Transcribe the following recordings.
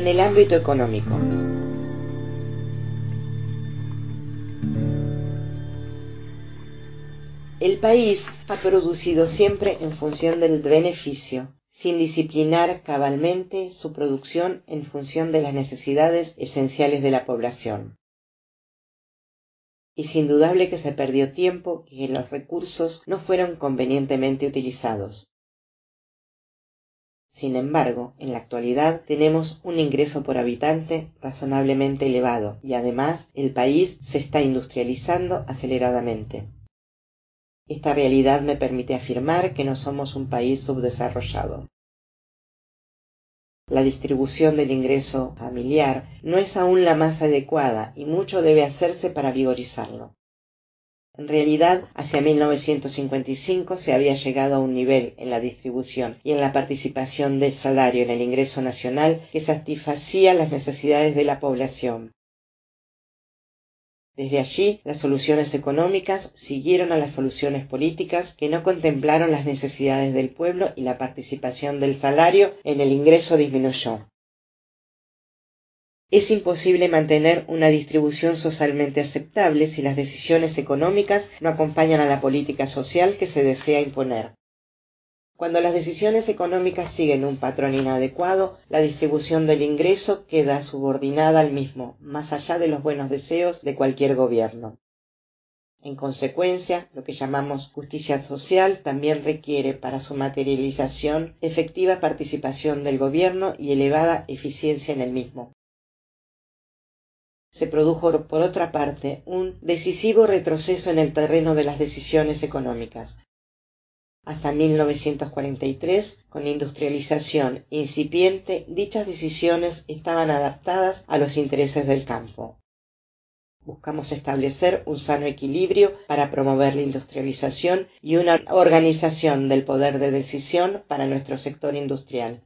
En el ámbito económico, El país ha producido siempre en función del beneficio, sin disciplinar cabalmente su producción en función de las necesidades esenciales de la población. Es indudable que se perdió tiempo y que los recursos no fueron convenientemente utilizados. Sin embargo, en la actualidad tenemos un ingreso por habitante razonablemente elevado y además el país se está industrializando aceleradamente. Esta realidad me permite afirmar que no somos un país subdesarrollado. La distribución del ingreso familiar no es aún la más adecuada y mucho debe hacerse para vigorizarlo. En realidad, hacia 1955 se había llegado a un nivel en la distribución y en la participación del salario en el ingreso nacional que satisfacía las necesidades de la población. Desde allí, las soluciones económicas siguieron a las soluciones políticas que no contemplaron las necesidades del pueblo y la participación del salario en el ingreso disminuyó. Es imposible mantener una distribución socialmente aceptable si las decisiones económicas no acompañan a la política social que se desea imponer. Cuando las decisiones económicas siguen un patrón inadecuado, la distribución del ingreso queda subordinada al mismo, más allá de los buenos deseos de cualquier gobierno. En consecuencia, lo que llamamos justicia social también requiere para su materialización efectiva participación del gobierno y elevada eficiencia en el mismo. Se produjo, por otra parte, un decisivo retroceso en el terreno de las decisiones económicas. Hasta 1943, con industrialización incipiente, dichas decisiones estaban adaptadas a los intereses del campo. Buscamos establecer un sano equilibrio para promover la industrialización y una organización del poder de decisión para nuestro sector industrial.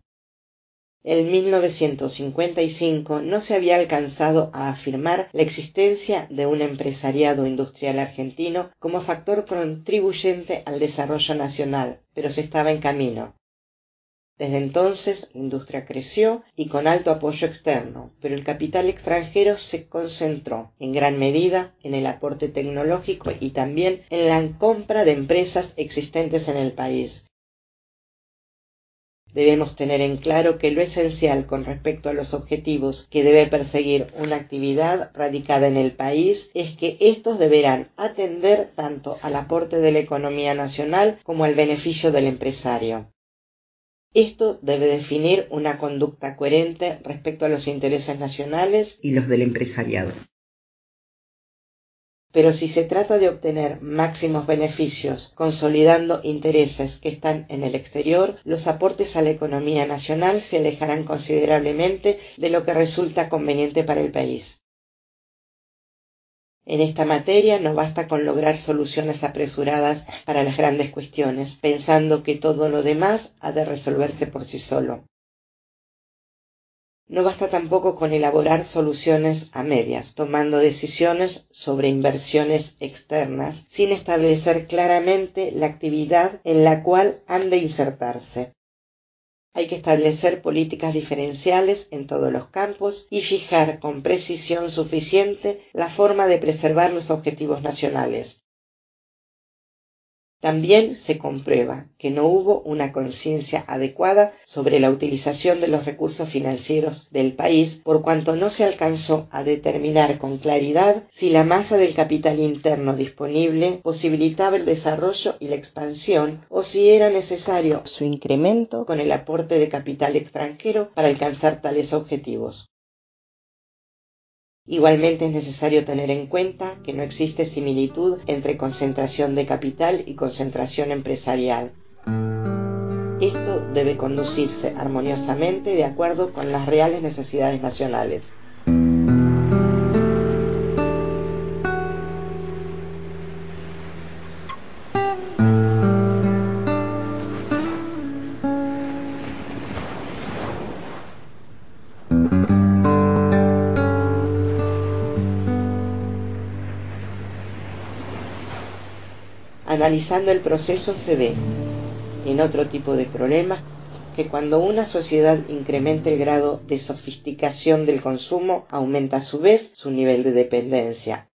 En 1955 no se había alcanzado a afirmar la existencia de un empresariado industrial argentino como factor contribuyente al desarrollo nacional, pero se estaba en camino. Desde entonces la industria creció y con alto apoyo externo, pero el capital extranjero se concentró en gran medida en el aporte tecnológico y también en la compra de empresas existentes en el país, debemos tener en claro que lo esencial con respecto a los objetivos que debe perseguir una actividad radicada en el país es que estos deberán atender tanto al aporte de la economía nacional como al beneficio del empresario. Esto debe definir una conducta coherente respecto a los intereses nacionales y los del empresariado. Pero si se trata de obtener máximos beneficios consolidando intereses que están en el exterior, los aportes a la economía nacional se alejarán considerablemente de lo que resulta conveniente para el país. En esta materia no basta con lograr soluciones apresuradas para las grandes cuestiones, pensando que todo lo demás ha de resolverse por sí solo. No basta tampoco con elaborar soluciones a medias, tomando decisiones sobre inversiones externas sin establecer claramente la actividad en la cual han de insertarse. Hay que establecer políticas diferenciales en todos los campos y fijar con precisión suficiente la forma de preservar los objetivos nacionales, también se comprueba que no hubo una conciencia adecuada sobre la utilización de los recursos financieros del país por cuanto no se alcanzó a determinar con claridad si la masa del capital interno disponible posibilitaba el desarrollo y la expansión o si era necesario su incremento con el aporte de capital extranjero para alcanzar tales objetivos. Igualmente es necesario tener en cuenta que no existe similitud entre concentración de capital y concentración empresarial. Esto debe conducirse armoniosamente de acuerdo con las reales necesidades nacionales. Analizando el proceso se ve, en otro tipo de problemas, que cuando una sociedad incrementa el grado de sofisticación del consumo, aumenta a su vez su nivel de dependencia.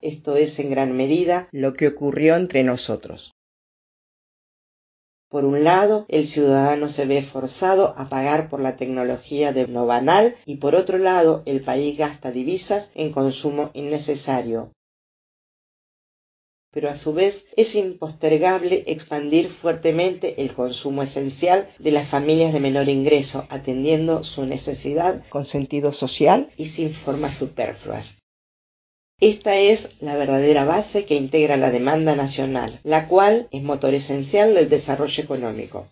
Esto es en gran medida lo que ocurrió entre nosotros. Por un lado, el ciudadano se ve forzado a pagar por la tecnología de no banal y por otro lado, el país gasta divisas en consumo innecesario. Pero a su vez es impostergable expandir fuertemente el consumo esencial de las familias de menor ingreso, atendiendo su necesidad con sentido social y sin formas superfluas. Esta es la verdadera base que integra la demanda nacional, la cual es motor esencial del desarrollo económico.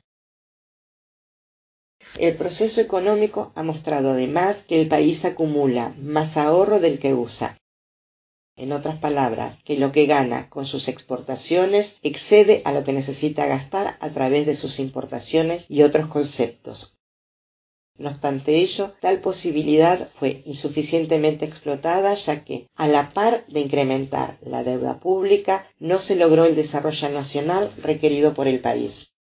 El proceso económico ha mostrado además que el país acumula más ahorro del que usa. En otras palabras, que lo que gana con sus exportaciones excede a lo que necesita gastar a través de sus importaciones y otros conceptos, no obstante ello, tal posibilidad fue insuficientemente explotada ya que, a la par de incrementar la deuda pública, no se logró el desarrollo nacional requerido por el país.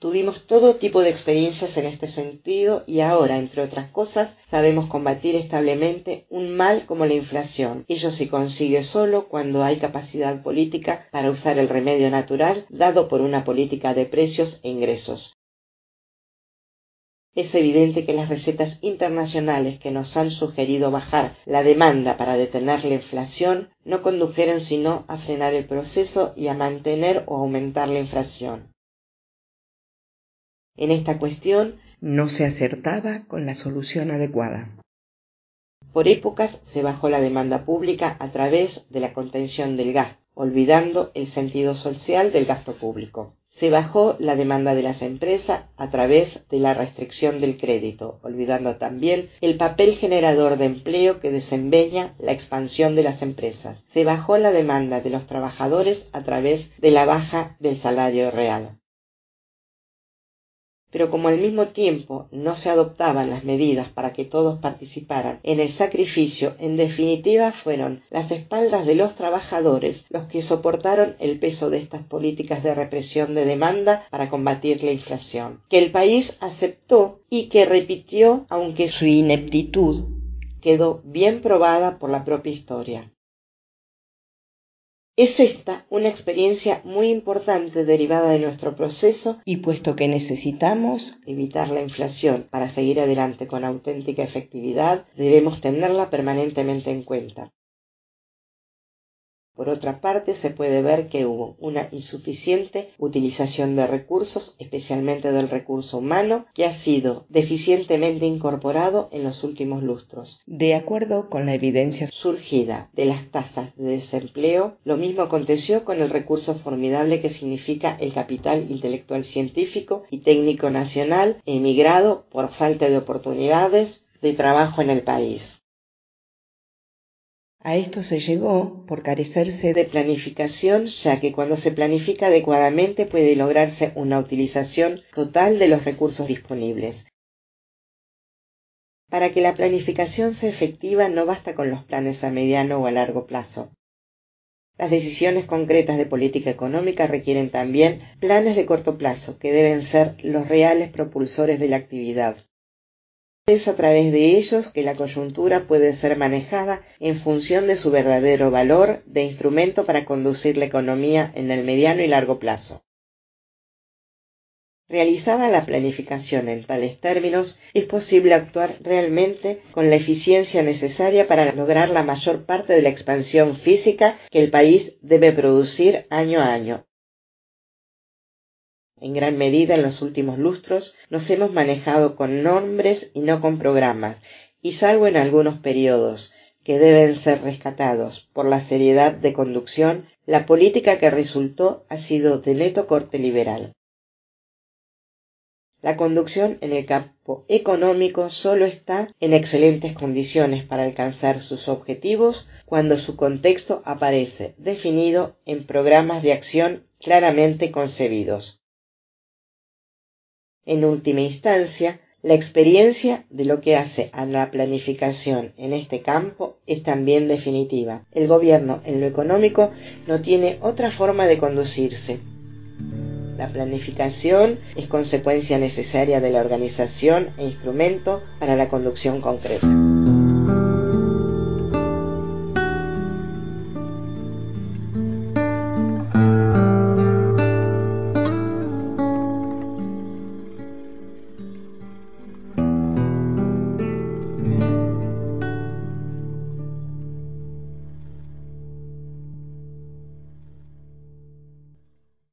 Tuvimos todo tipo de experiencias en este sentido y ahora, entre otras cosas, sabemos combatir establemente un mal como la inflación. Ello se consigue solo cuando hay capacidad política para usar el remedio natural dado por una política de precios e ingresos. Es evidente que las recetas internacionales que nos han sugerido bajar la demanda para detener la inflación no condujeron sino a frenar el proceso y a mantener o aumentar la inflación. En esta cuestión no se acertaba con la solución adecuada. Por épocas se bajó la demanda pública a través de la contención del gasto, olvidando el sentido social del gasto público. Se bajó la demanda de las empresas a través de la restricción del crédito, olvidando también el papel generador de empleo que desempeña la expansión de las empresas. Se bajó la demanda de los trabajadores a través de la baja del salario real pero como al mismo tiempo no se adoptaban las medidas para que todos participaran en el sacrificio, en definitiva fueron las espaldas de los trabajadores los que soportaron el peso de estas políticas de represión de demanda para combatir la inflación, que el país aceptó y que repitió aunque su ineptitud quedó bien probada por la propia historia. Es esta una experiencia muy importante derivada de nuestro proceso y puesto que necesitamos evitar la inflación para seguir adelante con auténtica efectividad, debemos tenerla permanentemente en cuenta. Por otra parte, se puede ver que hubo una insuficiente utilización de recursos, especialmente del recurso humano, que ha sido deficientemente incorporado en los últimos lustros. De acuerdo con la evidencia surgida de las tasas de desempleo, lo mismo aconteció con el recurso formidable que significa el capital intelectual científico y técnico nacional emigrado por falta de oportunidades de trabajo en el país. A esto se llegó por carecerse de planificación, ya que cuando se planifica adecuadamente puede lograrse una utilización total de los recursos disponibles. Para que la planificación sea efectiva no basta con los planes a mediano o a largo plazo. Las decisiones concretas de política económica requieren también planes de corto plazo, que deben ser los reales propulsores de la actividad. Es a través de ellos que la coyuntura puede ser manejada en función de su verdadero valor de instrumento para conducir la economía en el mediano y largo plazo. Realizada la planificación en tales términos, es posible actuar realmente con la eficiencia necesaria para lograr la mayor parte de la expansión física que el país debe producir año a año, en gran medida en los últimos lustros nos hemos manejado con nombres y no con programas, y salvo en algunos periodos que deben ser rescatados por la seriedad de conducción, la política que resultó ha sido de neto corte liberal. La conducción en el campo económico solo está en excelentes condiciones para alcanzar sus objetivos cuando su contexto aparece definido en programas de acción claramente concebidos. En última instancia, la experiencia de lo que hace a la planificación en este campo es también definitiva. El gobierno en lo económico no tiene otra forma de conducirse. La planificación es consecuencia necesaria de la organización e instrumento para la conducción concreta.